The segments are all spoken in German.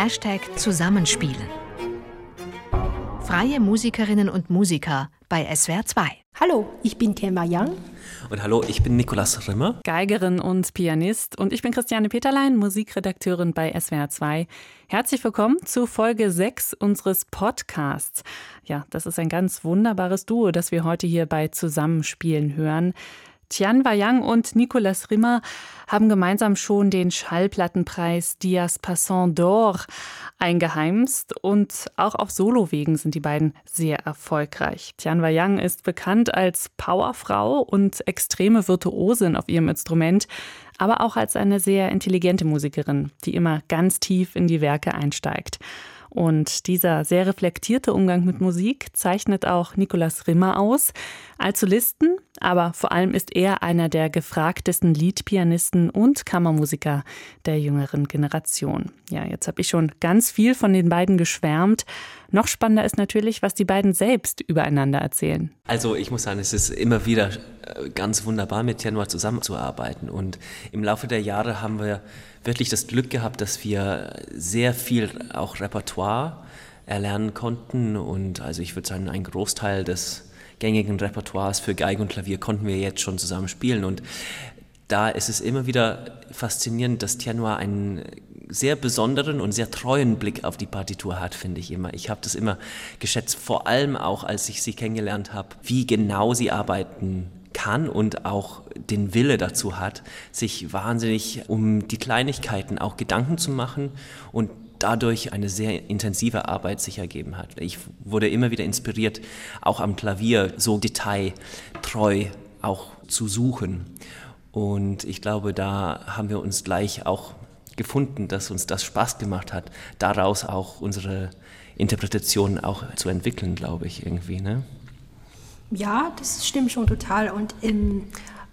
Hashtag Zusammenspielen. Freie Musikerinnen und Musiker bei SWR 2. Hallo, ich bin Thema Yang. Und hallo, ich bin Nikolas Rimmer. Geigerin und Pianist. Und ich bin Christiane Peterlein, Musikredakteurin bei SWR 2. Herzlich willkommen zu Folge 6 unseres Podcasts. Ja, das ist ein ganz wunderbares Duo, das wir heute hier bei Zusammenspielen hören. Tian Wayang und Nicolas Rimmer haben gemeinsam schon den Schallplattenpreis Dias Passant d'Or eingeheimst und auch auf Solowegen sind die beiden sehr erfolgreich. Tian Wayang ist bekannt als Powerfrau und extreme Virtuosin auf ihrem Instrument, aber auch als eine sehr intelligente Musikerin, die immer ganz tief in die Werke einsteigt. Und dieser sehr reflektierte Umgang mit Musik zeichnet auch Nikolaus Rimmer aus. Als Solisten, aber vor allem ist er einer der gefragtesten Liedpianisten und Kammermusiker der jüngeren Generation. Ja, jetzt habe ich schon ganz viel von den beiden geschwärmt. Noch spannender ist natürlich, was die beiden selbst übereinander erzählen. Also ich muss sagen, es ist immer wieder äh, ganz wunderbar, mit Januar zusammenzuarbeiten. Und im Laufe der Jahre haben wir wirklich das Glück gehabt, dass wir sehr viel auch Repertoire erlernen konnten. Und also ich würde sagen, ein Großteil des gängigen Repertoires für Geige und Klavier konnten wir jetzt schon zusammen spielen. Und da ist es immer wieder faszinierend, dass Tianua einen sehr besonderen und sehr treuen Blick auf die Partitur hat, finde ich immer. Ich habe das immer geschätzt, vor allem auch, als ich sie kennengelernt habe, wie genau sie arbeiten kann und auch den Wille dazu hat, sich wahnsinnig um die Kleinigkeiten auch Gedanken zu machen und dadurch eine sehr intensive Arbeit sich ergeben hat. Ich wurde immer wieder inspiriert, auch am Klavier so detailtreu auch zu suchen. Und ich glaube, da haben wir uns gleich auch gefunden, dass uns das Spaß gemacht hat, daraus auch unsere Interpretation auch zu entwickeln, glaube ich, irgendwie. Ne? Ja, das stimmt schon total. Und ähm,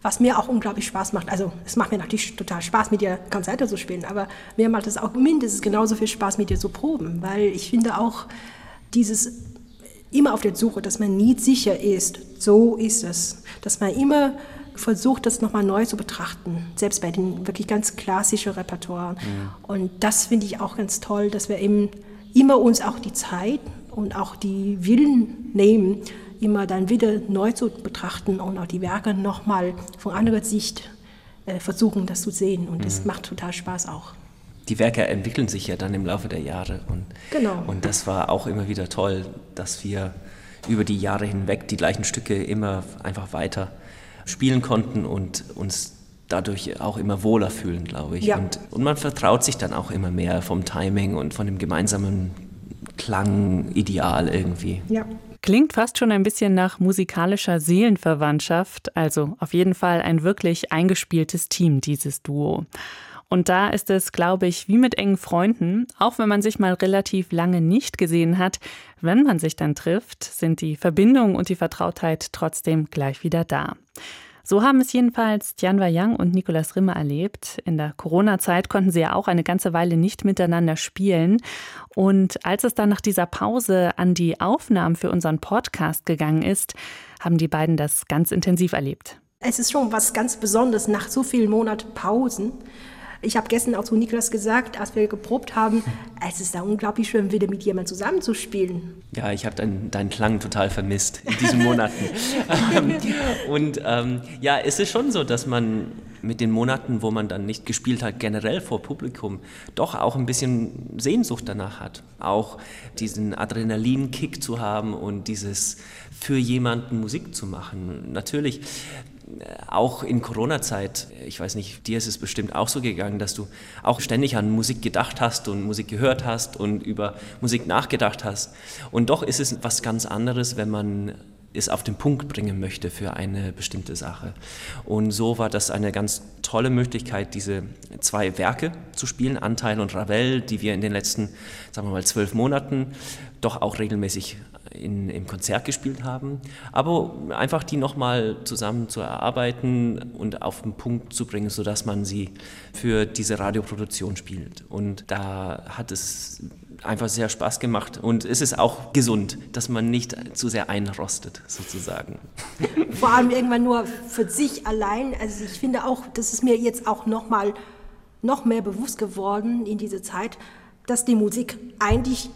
was mir auch unglaublich Spaß macht, also es macht mir natürlich total Spaß, mit dir Konzerte zu spielen, aber mir macht es auch mindestens genauso viel Spaß, mit dir zu proben, weil ich finde auch dieses immer auf der Suche, dass man nie sicher ist, so ist es, dass man immer versucht, das nochmal neu zu betrachten, selbst bei den wirklich ganz klassischen Repertoires. Mhm. Und das finde ich auch ganz toll, dass wir eben immer uns auch die Zeit und auch die Willen nehmen, immer dann wieder neu zu betrachten und auch die Werke nochmal von anderer Sicht äh, versuchen, das zu sehen. Und das mhm. macht total Spaß auch. Die Werke entwickeln sich ja dann im Laufe der Jahre. Und, genau. und das war auch immer wieder toll, dass wir über die Jahre hinweg die gleichen Stücke immer einfach weiter spielen konnten und uns dadurch auch immer wohler fühlen, glaube ich. Ja. Und, und man vertraut sich dann auch immer mehr vom Timing und von dem gemeinsamen Klangideal irgendwie. Ja. Klingt fast schon ein bisschen nach musikalischer Seelenverwandtschaft, also auf jeden Fall ein wirklich eingespieltes Team, dieses Duo. Und da ist es, glaube ich, wie mit engen Freunden, auch wenn man sich mal relativ lange nicht gesehen hat, wenn man sich dann trifft, sind die Verbindung und die Vertrautheit trotzdem gleich wieder da. So haben es jedenfalls Tianwa Yang und Nicolas Rimmer erlebt. In der Corona-Zeit konnten sie ja auch eine ganze Weile nicht miteinander spielen. Und als es dann nach dieser Pause an die Aufnahmen für unseren Podcast gegangen ist, haben die beiden das ganz intensiv erlebt. Es ist schon was ganz Besonderes nach so vielen Monaten Pausen ich habe gestern auch zu Niklas gesagt, als wir geprobt haben, es ist da unglaublich schön, wieder mit jemandem zusammenzuspielen. Ja, ich habe deinen, deinen Klang total vermisst in diesen Monaten. und ähm, ja, es ist schon so, dass man mit den Monaten, wo man dann nicht gespielt hat, generell vor Publikum, doch auch ein bisschen Sehnsucht danach hat. Auch diesen Adrenalinkick zu haben und dieses für jemanden Musik zu machen. Natürlich auch in Corona-Zeit, ich weiß nicht, dir ist es bestimmt auch so gegangen, dass du auch ständig an Musik gedacht hast und Musik gehört hast und über Musik nachgedacht hast. Und doch ist es was ganz anderes, wenn man es auf den Punkt bringen möchte für eine bestimmte Sache. Und so war das eine ganz tolle Möglichkeit, diese zwei Werke zu spielen, Anteil und Ravel, die wir in den letzten, sagen wir mal, zwölf Monaten doch auch regelmäßig in, im Konzert gespielt haben, aber einfach die nochmal zusammen zu erarbeiten und auf den Punkt zu bringen, sodass man sie für diese Radioproduktion spielt. Und da hat es einfach sehr Spaß gemacht und es ist auch gesund, dass man nicht zu sehr einrostet, sozusagen. Vor allem irgendwann nur für sich allein. Also ich finde auch, das ist mir jetzt auch nochmal noch mehr bewusst geworden in dieser Zeit, dass die Musik eigentlich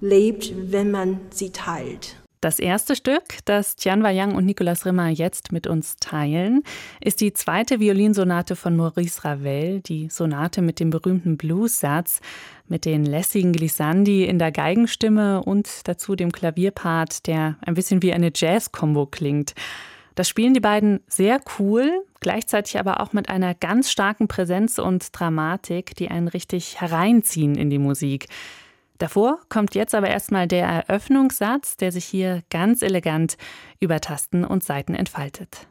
lebt, wenn man sie teilt. Das erste Stück, das Tian Wayang und Nicolas Rimmer jetzt mit uns teilen, ist die zweite Violinsonate von Maurice Ravel, die Sonate mit dem berühmten Blues-Satz, mit den lässigen Glissandi in der Geigenstimme und dazu dem Klavierpart, der ein bisschen wie eine Jazz-Kombo klingt. Das spielen die beiden sehr cool, gleichzeitig aber auch mit einer ganz starken Präsenz und Dramatik, die einen richtig hereinziehen in die Musik. Davor kommt jetzt aber erstmal der Eröffnungssatz, der sich hier ganz elegant über Tasten und Saiten entfaltet.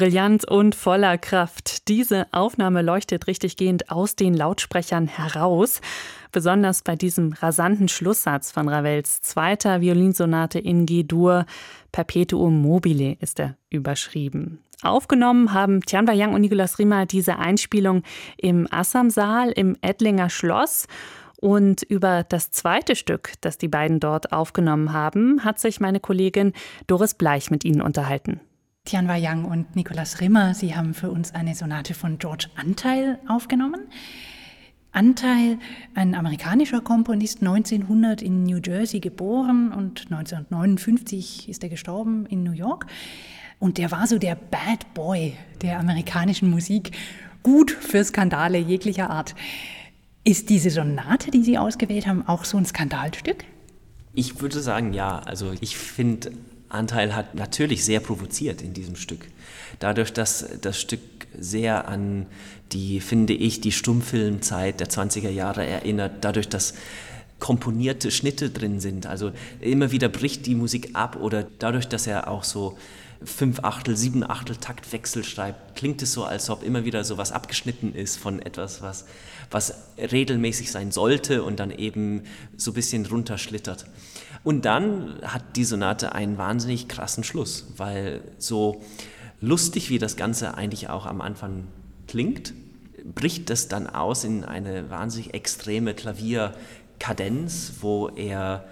Brillant und voller Kraft. Diese Aufnahme leuchtet richtig gehend aus den Lautsprechern heraus. Besonders bei diesem rasanten Schlusssatz von Ravels zweiter Violinsonate in G-Dur, Perpetuum mobile ist er überschrieben. Aufgenommen haben Tianwa Yang und Nicolas Riemer diese Einspielung im Assamsaal im Ettlinger Schloss. Und über das zweite Stück, das die beiden dort aufgenommen haben, hat sich meine Kollegin Doris Bleich mit ihnen unterhalten. Tianwa Yang und Nicolas Rimmer, Sie haben für uns eine Sonate von George Anteil aufgenommen. Anteil, ein amerikanischer Komponist, 1900 in New Jersey geboren und 1959 ist er gestorben in New York. Und der war so der Bad Boy der amerikanischen Musik, gut für Skandale jeglicher Art. Ist diese Sonate, die Sie ausgewählt haben, auch so ein Skandalstück? Ich würde sagen, ja. Also ich finde, Anteil hat natürlich sehr provoziert in diesem Stück. Dadurch, dass das Stück sehr an die, finde ich, die Stummfilmzeit der 20er Jahre erinnert, dadurch, dass komponierte Schnitte drin sind. Also immer wieder bricht die Musik ab oder dadurch, dass er auch so fünf Achtel, sieben Achtel Taktwechsel schreibt, klingt es so, als ob immer wieder so was abgeschnitten ist von etwas, was, was regelmäßig sein sollte und dann eben so ein bisschen runterschlittert. Und dann hat die Sonate einen wahnsinnig krassen Schluss, weil so lustig wie das Ganze eigentlich auch am Anfang klingt, bricht das dann aus in eine wahnsinnig extreme Klavierkadenz, wo er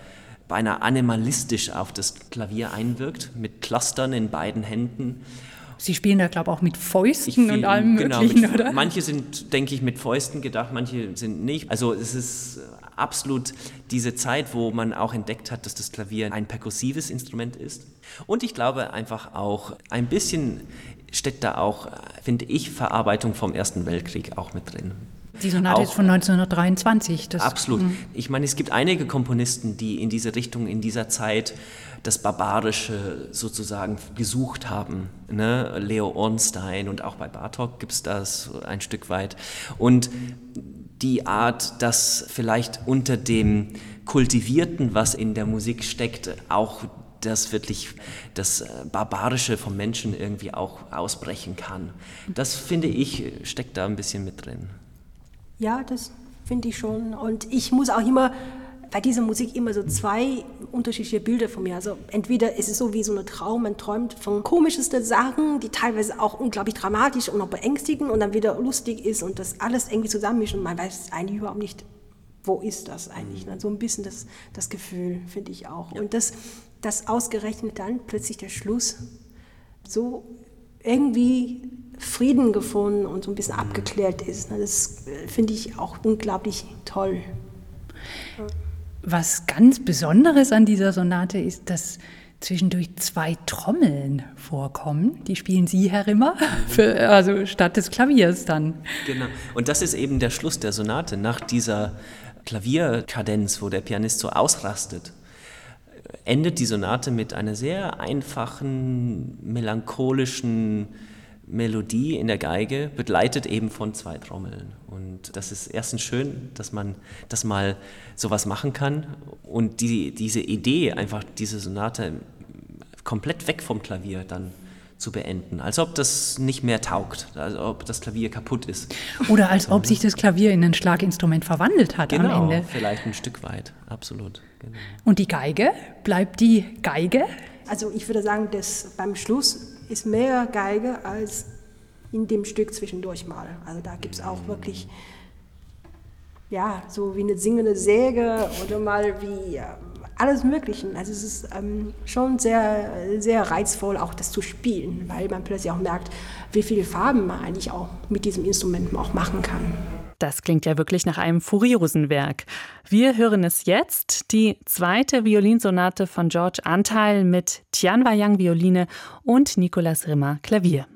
beinahe animalistisch auf das Klavier einwirkt, mit Clustern in beiden Händen. Sie spielen da, glaube ich, auch mit Fäusten fiel, und allem genau, Möglichen, mit, oder? Manche sind, denke ich, mit Fäusten gedacht, manche sind nicht. Also es ist absolut diese Zeit, wo man auch entdeckt hat, dass das Klavier ein perkussives Instrument ist. Und ich glaube einfach auch, ein bisschen steckt da auch, finde ich, Verarbeitung vom Ersten Weltkrieg auch mit drin. Die Sonate ist von 1923. absolut. Mh. Ich meine, es gibt einige Komponisten, die in diese Richtung, in dieser Zeit das Barbarische sozusagen gesucht haben. Ne? Leo Ornstein und auch bei Bartok gibt es das ein Stück weit. Und die Art, dass vielleicht unter dem Kultivierten, was in der Musik steckt, auch das wirklich das Barbarische vom Menschen irgendwie auch ausbrechen kann. Das finde ich, steckt da ein bisschen mit drin. Ja, das finde ich schon. Und ich muss auch immer bei dieser Musik immer so zwei unterschiedliche Bilder von mir. Also entweder ist es so wie so ein Traum, man träumt von komischesten Sachen, die teilweise auch unglaublich dramatisch und auch beängstigend und dann wieder lustig ist und das alles irgendwie zusammenmischt und man weiß eigentlich überhaupt nicht, wo ist das eigentlich. Mhm. So ein bisschen das, das Gefühl, finde ich auch. Ja. Und das, das ausgerechnet dann plötzlich der Schluss so irgendwie Frieden gefunden und so ein bisschen mhm. abgeklärt ist. Ne? Das äh, finde ich auch unglaublich toll. Was ganz Besonderes an dieser Sonate ist, dass zwischendurch zwei Trommeln vorkommen. Die spielen Sie, Herr Rimmer, mhm. für, also statt des Klaviers dann. Genau. Und das ist eben der Schluss der Sonate. Nach dieser Klavierkadenz, wo der Pianist so ausrastet, endet die Sonate mit einer sehr einfachen, melancholischen Melodie in der Geige, begleitet eben von zwei Trommeln. Und das ist erstens schön, dass man das mal sowas machen kann. Und die, diese Idee, einfach diese Sonate komplett weg vom Klavier dann zu beenden. Als ob das nicht mehr taugt, als ob das Klavier kaputt ist. Oder als ob sich das Klavier in ein Schlaginstrument verwandelt hat genau, am Ende. vielleicht ein Stück weit, absolut. Genau. Und die Geige, bleibt die Geige? Also ich würde sagen, dass beim Schluss ist mehr Geige als in dem Stück zwischendurch mal. Also da gibt es auch wirklich, ja, so wie eine singende Säge oder mal wie ja, alles Mögliche. Also es ist ähm, schon sehr, sehr reizvoll, auch das zu spielen, weil man plötzlich auch merkt, wie viele Farben man eigentlich auch mit diesem Instrument auch machen kann. Das klingt ja wirklich nach einem furiosen Werk. Wir hören es jetzt, die zweite Violinsonate von George Anteil mit Tian Wayang Violine und Nicolas Rimmer Klavier.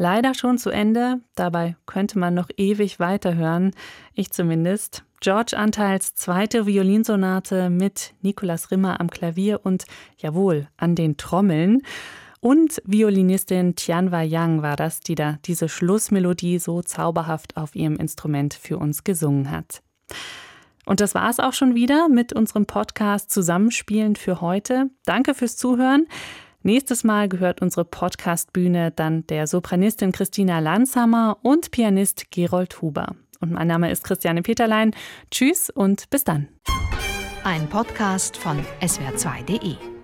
Leider schon zu Ende, dabei könnte man noch ewig weiterhören, ich zumindest. George Anteils zweite Violinsonate mit Nicolas Rimmer am Klavier und jawohl, an den Trommeln. Und Violinistin Tianwa Yang war das, die da diese Schlussmelodie so zauberhaft auf ihrem Instrument für uns gesungen hat. Und das war es auch schon wieder mit unserem Podcast Zusammenspielen für heute. Danke fürs Zuhören. Nächstes Mal gehört unsere Podcastbühne dann der Sopranistin Christina Lanzhammer und Pianist Gerold Huber. Und mein Name ist Christiane Peterlein. Tschüss und bis dann. Ein Podcast von swr2.de